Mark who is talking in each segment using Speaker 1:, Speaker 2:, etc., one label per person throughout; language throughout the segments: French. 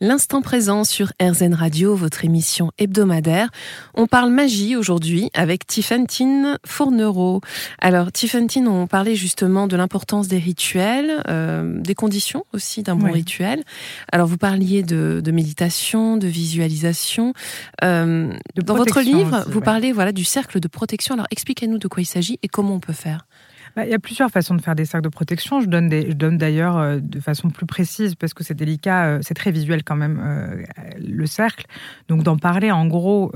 Speaker 1: L'instant présent sur RZN Radio, votre émission hebdomadaire. On parle magie aujourd'hui avec Tiffantine Fournereau. Alors, Tiffantine, on parlait justement de l'importance des rituels, euh, des conditions aussi d'un bon rituel. Alors, vous parliez de, de méditation, de visualisation. Euh,
Speaker 2: De
Speaker 1: dans votre livre,
Speaker 2: aussi,
Speaker 1: vous
Speaker 2: ouais.
Speaker 1: parlez voilà du cercle de protection. Alors, expliquez-nous de quoi il s'agit et comment on peut faire.
Speaker 2: Bah, Il y a plusieurs façons de faire des cercles de protection. Je donne, je donne d'ailleurs euh, de façon plus précise parce que c'est délicat, euh, c'est très visuel quand même, euh, le cercle. Donc d'en parler, en gros,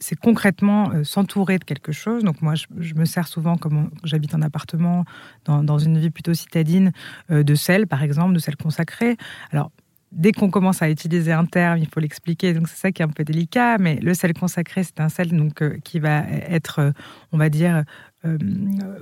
Speaker 2: c'est concrètement s'entourer de quelque chose. Donc moi, je, me sers souvent, comme j'habite en appartement, dans, une vie plutôt citadine, de sel, par exemple, de sel consacré. Alors, Dès qu'on commence à utiliser un terme, il faut l'expliquer. Donc c'est ça qui est un peu délicat. Mais le sel consacré, c'est un sel donc qui va être, on va dire, euh,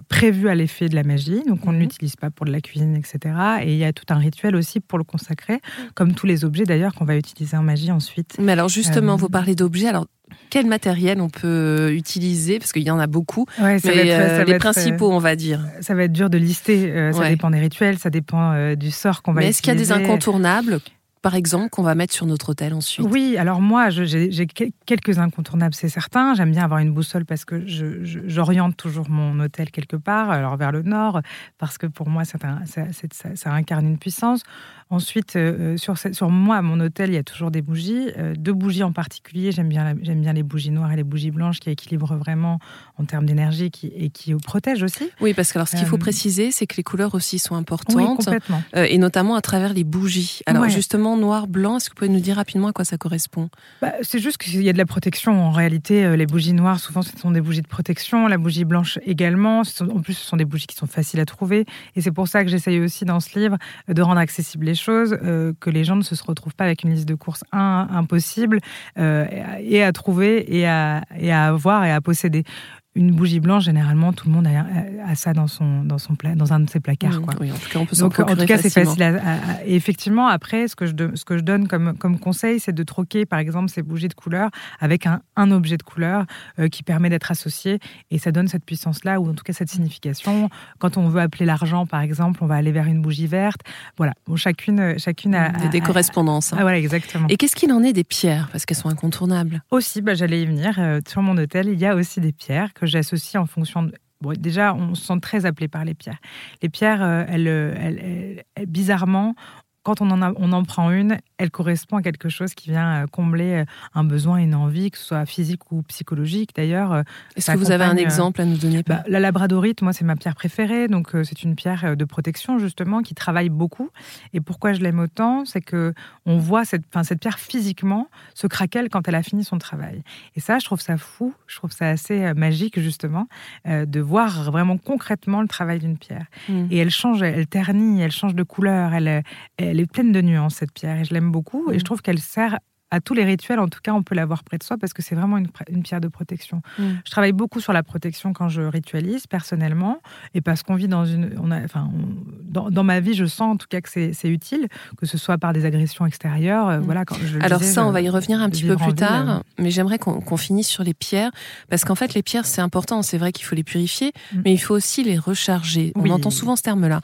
Speaker 2: prévu à l'effet de la magie. Donc on ne
Speaker 1: Mhm.
Speaker 2: l'utilise pas pour de la cuisine, etc. Et il y a tout un rituel aussi pour le consacrer, comme tous les objets d'ailleurs qu'on va utiliser en magie ensuite.
Speaker 1: Mais alors, justement,
Speaker 2: Euh,
Speaker 1: vous parlez d'objets. Alors, quel matériel on peut utiliser? Parce qu'il y en a beaucoup.
Speaker 2: Ouais, ça va
Speaker 1: Mais
Speaker 2: être-
Speaker 1: euh,
Speaker 2: va
Speaker 1: les
Speaker 2: être,
Speaker 1: principaux, on va dire.
Speaker 2: euh, ça va être dur de lister. euh, ça
Speaker 1: Ouais.
Speaker 2: dépend des rituels, ça dépend euh, du sort qu'on va
Speaker 1: Mais
Speaker 2: utiliser.
Speaker 1: est-ce qu'il y a des incontournables, par exemple, qu'on va mettre sur notre hôtel ensuite?
Speaker 2: Oui, alors moi, j'ai j'ai que- quelques incontournables, c'est certain. J'aime bien avoir une boussole parce que j'oriente toujours mon hôtel quelque part, alors vers le nord, parce que pour moi, un- ça, c'est- ça- ça incarne une puissance. Ensuite, euh, sur, ce- sur moi, mon hôtel, il y a toujours des bougies. Euh, deux bougies en particulier, j'aime bien, bien les bougies noires et les bougies blanches qui équilibrent vraiment en termes d'énergie et qui protègent aussi.
Speaker 1: Oui, parce que alors, ce qu'il faut
Speaker 2: Euh,
Speaker 1: préciser, c'est que les couleurs aussi sont
Speaker 2: Oui,
Speaker 1: importantes,
Speaker 2: complètement.
Speaker 1: euh, et notamment à travers les bougies. Alors,
Speaker 2: Ouais.
Speaker 1: justement, noir, blanc, est-ce que vous pouvez nous dire rapidement à quoi ça correspond?
Speaker 2: Bah, c'est juste qu'il y a de la protection. En réalité, euh, les bougies noires, souvent, ce sont des bougies de protection. La bougie blanche également. En plus, ce sont des bougies qui sont faciles à trouver. Et c'est pour ça que j'essaye aussi dans ce livre euh, de rendre accessibles les choses, euh, que les gens ne se retrouvent pas avec une liste de courses impossible et à trouver et à, et à avoir et à posséder. Une bougie blanche, généralement, tout le monde a, a ça dans, son, dans, son pla- dans un de ses placards. Quoi.
Speaker 1: Oui, en tout cas, on peut
Speaker 2: Donc, en tout cas, c'est facile. À, à- à- et effectivement, après, ce que je, ce que je donne comme, comme conseil, c'est de troquer, par exemple, ces bougies de couleur avec un, un objet de couleur euh, qui permet d'être associé. Et ça donne cette puissance-là, ou en tout cas cette signification. Quand on veut appeler l'argent, par exemple, on va aller vers une bougie verte. Voilà. Bon, chacune, chacune a.
Speaker 1: Des, correspondances. hein.
Speaker 2: Ah, voilà, exactement.
Speaker 1: Et qu'est-ce qu'il en est des pierres? Parce qu'elles sont incontournables.
Speaker 2: Aussi, bah, j'allais y venir. euh, sur mon hôtel, il y a aussi des pierres que j'associe en fonction de. Bon, déjà, on se sent très appelé par les pierres. Les pierres, euh, euh, elles- elles- elles- bizarrement, quand on en, a- on en prend une, elle correspond à quelque chose qui vient euh, combler euh, un besoin, une envie, que ce soit physique ou psychologique d'ailleurs. euh,
Speaker 1: Est-ce que vous avez un exemple à nous donner
Speaker 2: bah, la labradorite, moi, c'est ma pierre préférée. Donc, c'est une pierre de protection, justement, qui travaille beaucoup. Et pourquoi je l'aime autant C'est que on voit cette, enfin, cette pierre physiquement se craquelle quand elle a fini son travail. Et ça, je trouve ça fou. Je trouve ça assez magique, justement, euh, de voir vraiment concrètement le travail d'une pierre.
Speaker 1: Mm.
Speaker 2: Et elle change, elle ternit, elle change de couleur. Elle, elle est pleine de nuances, cette pierre. Et je l'aime beaucoup. Et
Speaker 1: Mm.
Speaker 2: je trouve qu'elle sert à tous les rituels. En tout cas, on peut l'avoir près de soi parce que c'est vraiment une, pierre de protection.
Speaker 1: Mm.
Speaker 2: Je travaille beaucoup sur la protection quand je ritualise personnellement et parce qu'on vit dans une. On a, enfin, on- dans, dans ma vie, je sens en tout cas que c'est utile, que ce soit par des agressions extérieures. euh,
Speaker 1: Mm.
Speaker 2: Voilà, quand je
Speaker 1: Alors
Speaker 2: disais,
Speaker 1: ça,
Speaker 2: je-
Speaker 1: on va y revenir un petit peu plus
Speaker 2: ville,
Speaker 1: tard,
Speaker 2: euh,
Speaker 1: mais j'aimerais qu'on finisse sur les pierres, parce qu'en fait, les pierres, c'est important. C'est vrai qu'il faut les purifier,
Speaker 2: Mm.
Speaker 1: mais il faut aussi les recharger. On
Speaker 2: Oui.
Speaker 1: entend souvent ce terme-là.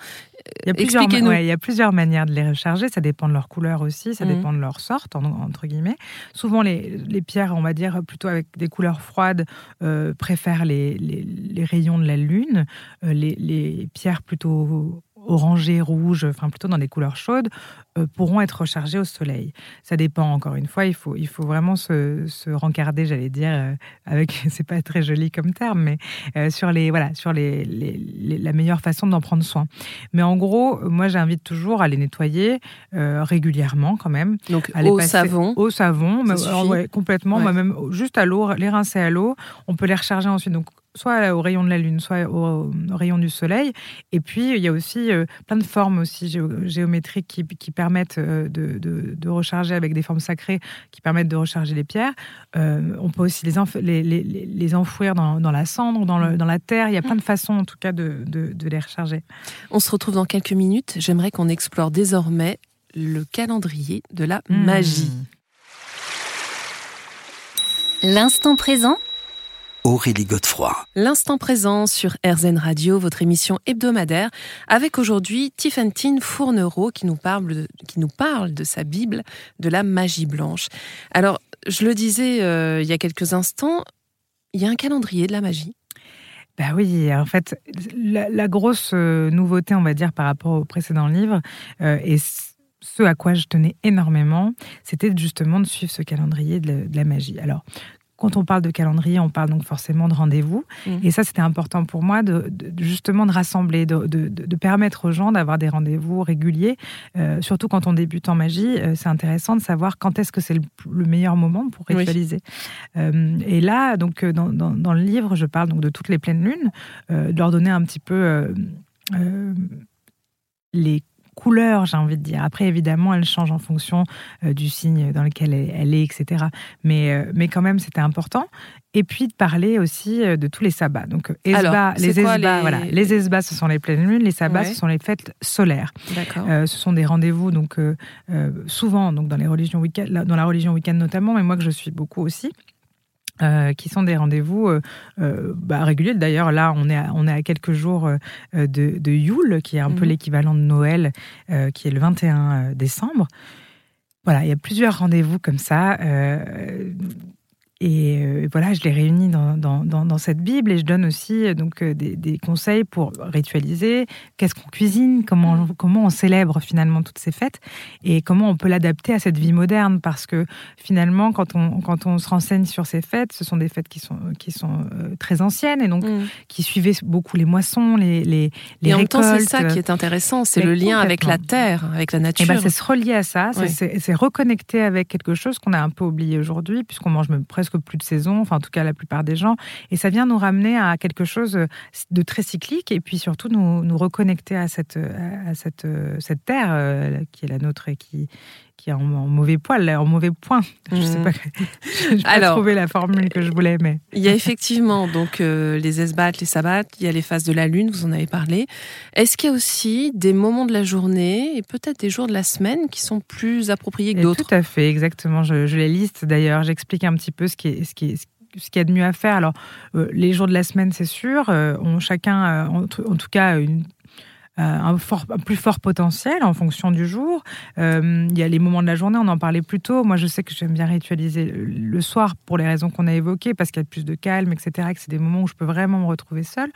Speaker 2: Il y, a plusieurs, ouais, il y a plusieurs manières de les recharger. Ça dépend de leur couleur aussi, ça
Speaker 1: Mhm.
Speaker 2: dépend de leur sorte, en- entre guillemets. Souvent, les, les pierres, on va dire plutôt avec des couleurs froides, euh, préfèrent les, les- les rayons de la lune. Euh, les pierres plutôt orangées, rouges, enfin plutôt dans des couleurs chaudes, euh, pourront être rechargées au soleil. Ça dépend, encore une fois, il faut, il faut vraiment se, se rencarder, j'allais dire, euh, avec, c'est pas très joli comme terme, mais euh, sur, les, voilà, sur les, les- les- la meilleure façon d'en prendre soin. Mais en gros, moi, j'invite toujours à les nettoyer régulièrement quand même.
Speaker 1: Donc
Speaker 2: À les
Speaker 1: au
Speaker 2: passer
Speaker 1: savon.
Speaker 2: Au savon, mais, ouais, complètement.
Speaker 1: Ouais.
Speaker 2: moi, même juste à l'eau, les rincer à l'eau. On peut les recharger ensuite. Donc, soit au rayon de la lune, soit au, au rayon du soleil. Et puis, il y a aussi euh, plein de formes aussi géo- géométriques qui, qui permettent euh, de, de- de recharger avec des formes sacrées qui permettent de recharger les pierres. Euh, on peut aussi les, enf- les, les- les- les enfouir dans, dans la cendre, dans, le- dans la terre. Il y a plein de façons, en tout cas, de, de- de les recharger.
Speaker 1: On se retrouve dans quelques minutes. J'aimerais qu'on explore désormais le calendrier de la magie.
Speaker 3: L'instant présent
Speaker 4: Aurélie Godefroy.
Speaker 1: L'instant présent sur RZN Radio, votre émission hebdomadaire, avec aujourd'hui Tiffantine Fournereau qui nous, parle de, qui nous parle de sa Bible, de la magie blanche. Alors, je le disais euh, il y a quelques instants, il y a un calendrier de la magie.
Speaker 2: Bah oui, en fait, la, grosse euh, nouveauté, on va dire, par rapport au précédent livre, euh, et ce à quoi je tenais énormément, c'était justement de suivre ce calendrier de la magie. Alors, quand on parle de calendrier, on parle donc forcément de rendez-vous. Mmh. Et ça, c'était important pour moi de, justement de rassembler, de, permettre aux gens d'avoir des rendez-vous réguliers. Euh, surtout quand on débute en magie, euh, c'est intéressant de savoir quand est-ce que c'est le, meilleur moment pour ritualiser. Euh, et là, donc dans, dans, le livre, je parle donc de toutes les pleines lunes, de leur donner un petit peu les couleur, j'ai envie de dire. Après, évidemment, elle change en fonction euh, du signe dans lequel elle, est, etc. Mais, euh, mais quand même, c'était important. Et puis de parler aussi euh, de tous les sabbats. Donc, esba, les esbats, voilà. Les esbats, ce sont les pleines lunes. Les sabbats, ce sont les fêtes solaires. ce sont des rendez-vous, donc souvent, donc dans les religions dans la religion week-end notamment, mais moi que je suis beaucoup aussi. Euh, qui sont des rendez-vous euh, euh, bah, réguliers. D'ailleurs, là, on est à, on est à quelques jours de, de Yule, qui est un peu mhm. l'équivalent de Noël, qui est le 21 décembre. Voilà, il y a plusieurs rendez-vous comme ça. Et euh, voilà, je les réunis dans, dans, dans, cette Bible et je donne aussi euh, donc euh, des, des conseils pour ritualiser, qu'est-ce qu'on cuisine, comment, mm. comment on célèbre finalement toutes ces fêtes? Et comment on peut l'adapter à cette vie moderne? Parce que finalement quand on, quand on se renseigne sur ces fêtes, ce sont des fêtes qui sont, qui sont très anciennes et donc mm. qui suivaient beaucoup les moissons, les, les, les
Speaker 1: et
Speaker 2: en même
Speaker 1: temps, c'est ça qui est intéressant, c'est le lien avec la terre, avec la nature.
Speaker 2: Et ben, c'est se relier à ça, c'est reconnecter avec quelque chose qu'on a un peu oublié aujourd'hui puisqu'on mange même presque plus de saison, enfin en tout cas la plupart des gens. Et ça vient nous ramener à quelque chose de très cyclique et puis surtout nous, nous reconnecter à cette, à cette, cette terre euh, qui est la nôtre et qui, qui est en, mauvais poil, en mauvais point. Je sais mmh. pas, je pas trouvé la formule que je voulais, mais
Speaker 1: il y a effectivement donc euh, les esbats, les sabbats, il y a les phases de la lune, vous en avez parlé. Est-ce qu'il y a aussi des moments de la journée et peut-être des jours de la semaine qui sont plus appropriés que d'autres?
Speaker 2: Tout à fait, exactement. Je, les liste d'ailleurs. J'explique un petit peu ce qui est, ce qui est, ce qu'il y a de mieux à faire. Alors, euh, les jours de la semaine, c'est sûr, euh, ont chacun, en, tout cas, une un, fort, plus fort potentiel en fonction du jour. Euh, il y a les moments de la journée, on en parlait plus tôt. Moi, je sais que j'aime bien ritualiser le soir pour les raisons qu'on a évoquées, parce qu'il y a plus de calme, etc. que c'est des moments où je peux vraiment me retrouver seule.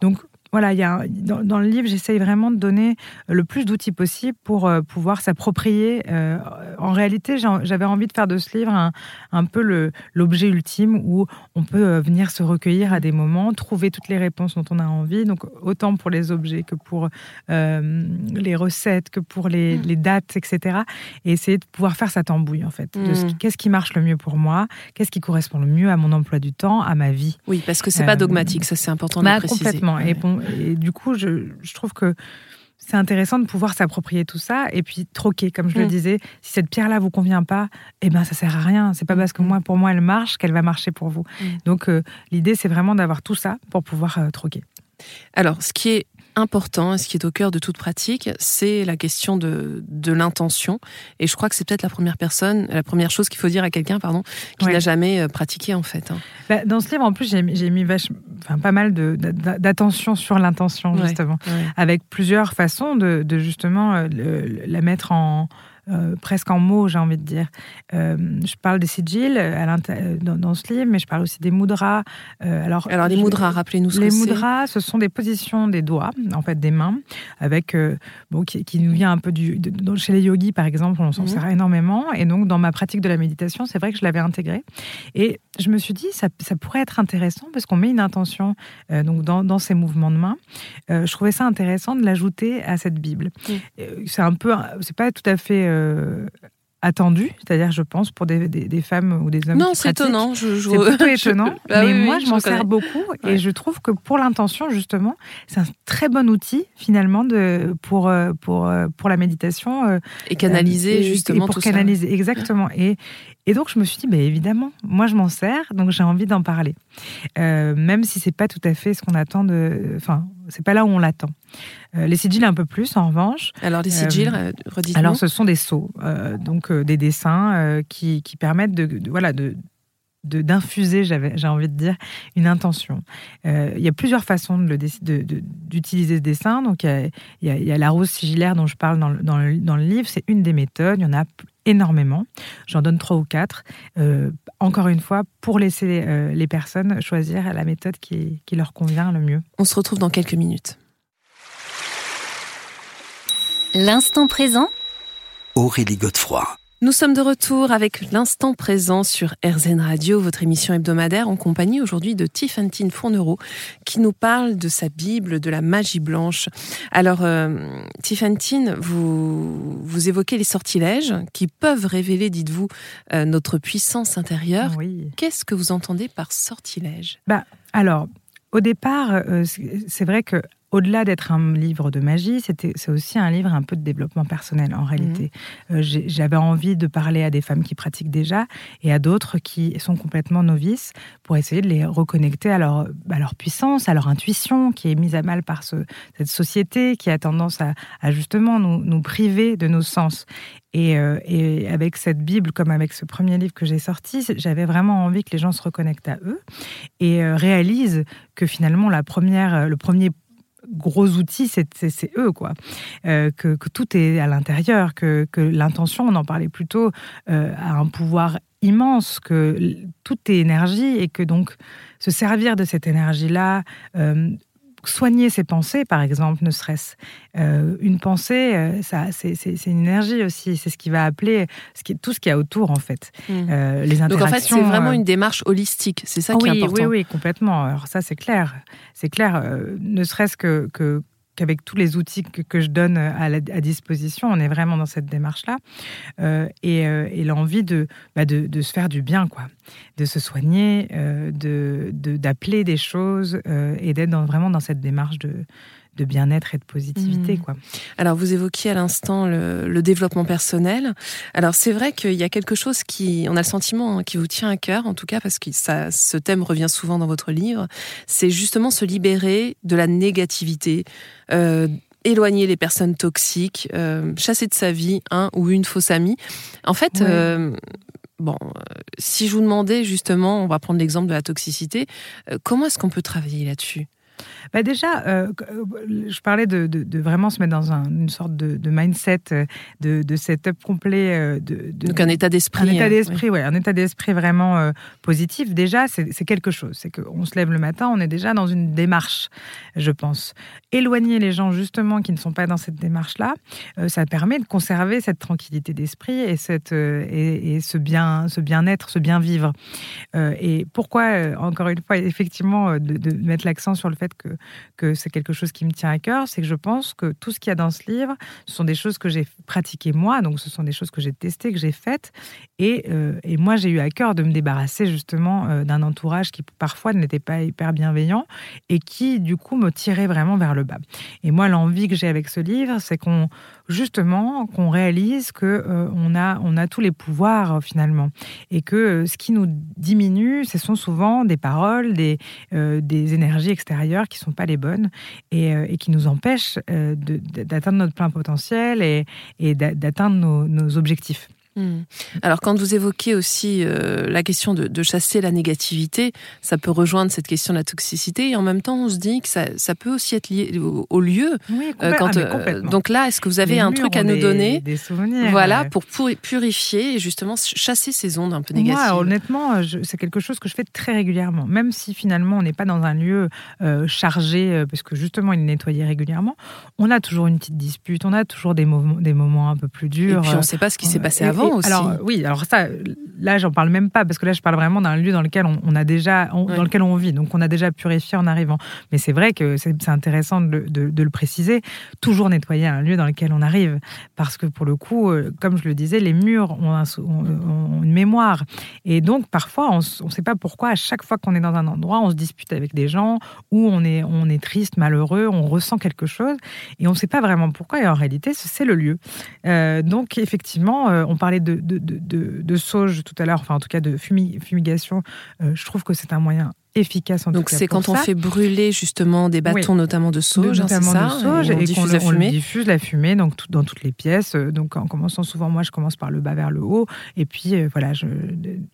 Speaker 2: Donc, voilà, il y a, dans, le livre, j'essaye vraiment de donner le plus d'outils possible pour euh, pouvoir s'approprier. Euh, en réalité, j'avais envie de faire de ce livre un, un peu l'objet ultime où on peut euh, venir se recueillir à des moments, trouver toutes les réponses dont on a envie. Donc, autant pour les objets que pour les recettes, que pour les, mmh. dates, etc. Et essayer de pouvoir faire sa tambouille, en fait. Mmh. Qu'est-ce qui marche le mieux pour moi Qu'est-ce qui correspond le mieux à mon emploi du temps, à ma vie
Speaker 1: Oui, parce que c'est pas dogmatique, ça c'est important de bah, préciser.
Speaker 2: Complètement. Et bon, et du coup, je, trouve que c'est intéressant de pouvoir s'approprier tout ça et puis troquer, comme je le mm. disais. Si cette pierre-là vous convient pas, eh ben ça sert à rien. C'est pas parce que mm. moi, pour moi, elle marche qu'elle va marcher pour vous. Mm. Donc euh, l'idée, c'est vraiment d'avoir tout ça pour pouvoir euh, troquer.
Speaker 1: Alors, ce qui est important, ce qui est au cœur de toute pratique, c'est la question de, de l'intention. Et je crois que c'est peut-être la première personne, la première chose qu'il faut dire à quelqu'un, pardon, qui n'a jamais euh, pratiqué en fait. Hein.
Speaker 2: Bah, dans ce livre, en plus, j'ai mis vache, enfin, pas mal d'attention sur l'intention justement, avec plusieurs façons de, de justement euh, la mettre en euh, presque en mots, j'ai envie de dire. Euh, je parle des sigils euh, dans, dans, ce livre, mais je parle aussi des mudras.
Speaker 1: alors, alors, les mudras, rappelez-nous ce
Speaker 2: les
Speaker 1: que
Speaker 2: c'est. Les mudras, ce sont des positions des doigts, en fait, des mains, avec, bon, qui, nous vient un peu du. chez les yogis, par exemple, on s'en mhm. sert énormément. Et donc, dans ma pratique de la méditation, c'est vrai que je l'avais intégré. Et je me suis dit, ça, ça pourrait être intéressant parce qu'on met une intention donc dans, dans, ces mouvements de main. je trouvais ça intéressant de l'ajouter à cette Bible. C'est un peu, c'est pas tout à fait euh, attendu, c'est-à-dire je pense pour des, des, femmes ou des hommes.
Speaker 1: Non, c'est étonnant.
Speaker 2: Je, c'est plutôt étonnant. Bah mais moi, je, m'en sers beaucoup et je trouve que pour l'intention, justement, c'est un très bon outil finalement de, pour, euh, pour, euh, pour la méditation.
Speaker 1: Et canaliser justement
Speaker 2: et pour canaliser, exactement. Et, et donc je me suis dit, bah, évidemment, moi je m'en sers, donc j'ai envie d'en parler. même si c'est pas tout à fait ce qu'on attend de. Enfin, c'est pas là où on l'attend. Euh, les sigils un peu plus, en revanche.
Speaker 1: Alors les sigils, euh,
Speaker 2: Alors ce sont des sceaux, euh, donc des dessins qui, permettent de, voilà de d'infuser, j'ai envie de dire, une intention. Euh, il y a plusieurs façons d'utiliser de, ce dessin. Donc, il y, a, la rose sigillaire dont je parle dans le, dans le, dans le livre. C'est une des méthodes. Il y en a énormément. J'en donne trois ou quatre. Euh, encore une fois, pour laisser euh, les personnes choisir la méthode qui, qui leur convient le mieux.
Speaker 1: On se retrouve dans quelques minutes.
Speaker 3: L'instant présent
Speaker 4: Aurélie Godefroy.
Speaker 1: Nous sommes de retour avec l'instant présent sur RZN Radio, votre émission hebdomadaire, en compagnie aujourd'hui de Tiffany Fournereau, qui nous parle de sa Bible, de la magie blanche. Alors, euh, vous, vous évoquez les sortilèges qui peuvent révéler, dites-vous, euh, notre puissance intérieure.
Speaker 2: Oui.
Speaker 1: Qu'est-ce que vous entendez par sortilège?
Speaker 2: Bah, Alors, au départ, euh, c'est vrai que au-delà d'être un livre de magie, c'est aussi un livre un peu de développement personnel en réalité. Mhm. Euh, j'avais envie de parler à des femmes qui pratiquent déjà et à d'autres qui sont complètement novices pour essayer de les reconnecter à leur, leur puissance, à leur intuition qui est mise à mal par ce, cette société qui a tendance à, justement nous, nous, priver de nos sens. Et, euh, et, avec cette Bible, comme avec ce premier livre que j'ai sorti, j'avais vraiment envie que les gens se reconnectent à eux et euh, réalisent que finalement la première, le premier gros outils, c'est eux, quoi. Euh, que, tout est à l'intérieur, que, l'intention, on en parlait plutôt, euh, a un pouvoir immense, que tout est énergie et que donc se servir de cette énergie-là, euh, soigner ses pensées, par exemple, ne serait-ce. Euh, une pensée, euh, ça, c'est, une énergie aussi. C'est ce qui va appeler ce qui, tout ce qu'il y a autour, en fait.
Speaker 1: Mmh. Euh, les interactions. Donc, en fait, c'est vraiment une démarche holistique. C'est ça qui est important.
Speaker 2: Oui, oui, complètement. Alors, ça, c'est clair. C'est clair. ne serait-ce que, que qu'avec tous les outils que, je donne à, disposition, on est vraiment dans cette démarche-là. Euh, euh, et, l'envie bah, de, de, se faire du bien, quoi. De se soigner, euh, d'appeler des choses et d'être vraiment dans cette démarche de, de bien-être et de positivité. Mmh. Quoi.
Speaker 1: Alors, vous évoquiez à l'instant le, développement personnel. Alors, c'est vrai qu'il y a quelque chose qui, on a le sentiment, hein, qui vous tient à cœur, en tout cas, parce que ça, ce thème revient souvent dans votre livre. C'est justement se libérer de la négativité. Euh, éloigner les personnes toxiques, euh, chasser de sa vie un ou une fausse amie. En fait, euh, bon, si je vous demandais justement, on va prendre l'exemple de la toxicité, comment est-ce qu'on peut travailler là-dessus?
Speaker 2: Bah Déjà, euh, euh, je parlais de, de, vraiment se mettre dans une sorte de, mindset, euh, de, setup complet. De,
Speaker 1: Donc un état d'esprit.
Speaker 2: Un état d'esprit, ouais. un état d'esprit vraiment positif. Déjà, c'est quelque chose. C'est qu'on se lève le matin, on est déjà dans une démarche, je pense. Éloigner les gens justement qui ne sont pas dans cette démarche-là, ça permet de conserver cette tranquillité d'esprit et, cette, et, et, ce bien, ce bien-être, ce bien-vivre. et pourquoi, encore une fois, effectivement, de mettre l'accent sur le fait que, que c'est quelque chose qui me tient à cœur, c'est que je pense que tout ce qu'il y a dans ce livre, ce sont des choses que j'ai pratiquées moi, donc ce sont des choses que j'ai testées, que j'ai faites. Et, euh, et moi, j'ai eu à cœur de me débarrasser justement euh, d'un entourage qui parfois n'était pas hyper bienveillant et qui, du coup, me tirait vraiment vers le bas. Et moi, l'envie que j'ai avec ce livre, c'est qu'on justement qu'on réalise que euh, on a on a tous les pouvoirs finalement et que ce qui nous diminue, ce sont souvent des paroles, des des énergies extérieures qui sont pas les bonnes et, et qui nous empêchent d'atteindre notre plein potentiel et, d'atteindre nos objectifs.
Speaker 1: Hmm. Alors quand vous évoquez aussi euh, la question de, chasser la négativité, ça peut rejoindre cette question de la toxicité et en même temps on se dit que ça, peut aussi être lié au, lieu.
Speaker 2: Oui, euh, quand, ah, euh,
Speaker 1: donc là, est-ce que vous avez un truc à nous donner
Speaker 2: Des souvenirs.
Speaker 1: Voilà, pour purifier et justement chasser ces ondes un peu négatives.
Speaker 2: Moi, honnêtement, c'est quelque chose que je fais très régulièrement. Même si finalement on n'est pas dans un lieu chargé, parce que justement il est nettoyé régulièrement, on a toujours une petite dispute, on a toujours des, moments, des moments un peu plus durs.
Speaker 1: Et puis on ne sait pas ce qui s'est passé avant.
Speaker 2: Alors oui, alors ça, là j'en parle même pas parce que là je parle vraiment d'un lieu dans lequel on, a déjà, dans lequel on vit, donc on a déjà purifié en arrivant. Mais c'est vrai que c'est intéressant de, le préciser, toujours nettoyer un lieu dans lequel on arrive, parce que pour le coup, euh, comme je le disais, les murs ont, une mémoire, et donc parfois on ne sait pas pourquoi à chaque fois qu'on est dans un endroit, on se dispute avec des gens ou on est on est triste, malheureux, on ressent quelque chose et on ne sait pas vraiment pourquoi. Et en réalité, c'est le lieu. Euh, donc effectivement, euh, on parlait de, de, sauge tout à l'heure, enfin en tout cas de fumigation, euh, je trouve que c'est un moyen efficace en
Speaker 1: Donc c'est quand on fait brûler justement des bâtons
Speaker 2: Oui.
Speaker 1: notamment de sauge, hein,
Speaker 2: notamment
Speaker 1: ça
Speaker 2: de sauge,
Speaker 1: et on
Speaker 2: et,
Speaker 1: diffuse
Speaker 2: qu'on
Speaker 1: la
Speaker 2: on le
Speaker 1: fumée.
Speaker 2: diffuse la fumée donc tout- dans toutes les pièces. Euh, Donc en commençant souvent, moi je commence par le bas vers le haut, et puis euh, voilà, je,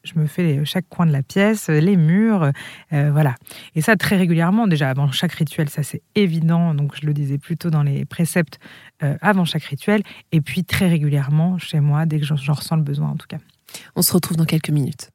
Speaker 2: je me fais les- chaque coin de la pièce, euh, les murs, euh, voilà. Et ça très régulièrement, déjà avant chaque rituel, ça c'est évident. Donc je le disais plutôt dans les préceptes euh, avant chaque rituel, et puis très régulièrement chez moi dès que j'en ressens le besoin en tout cas.
Speaker 1: On se retrouve dans quelques minutes.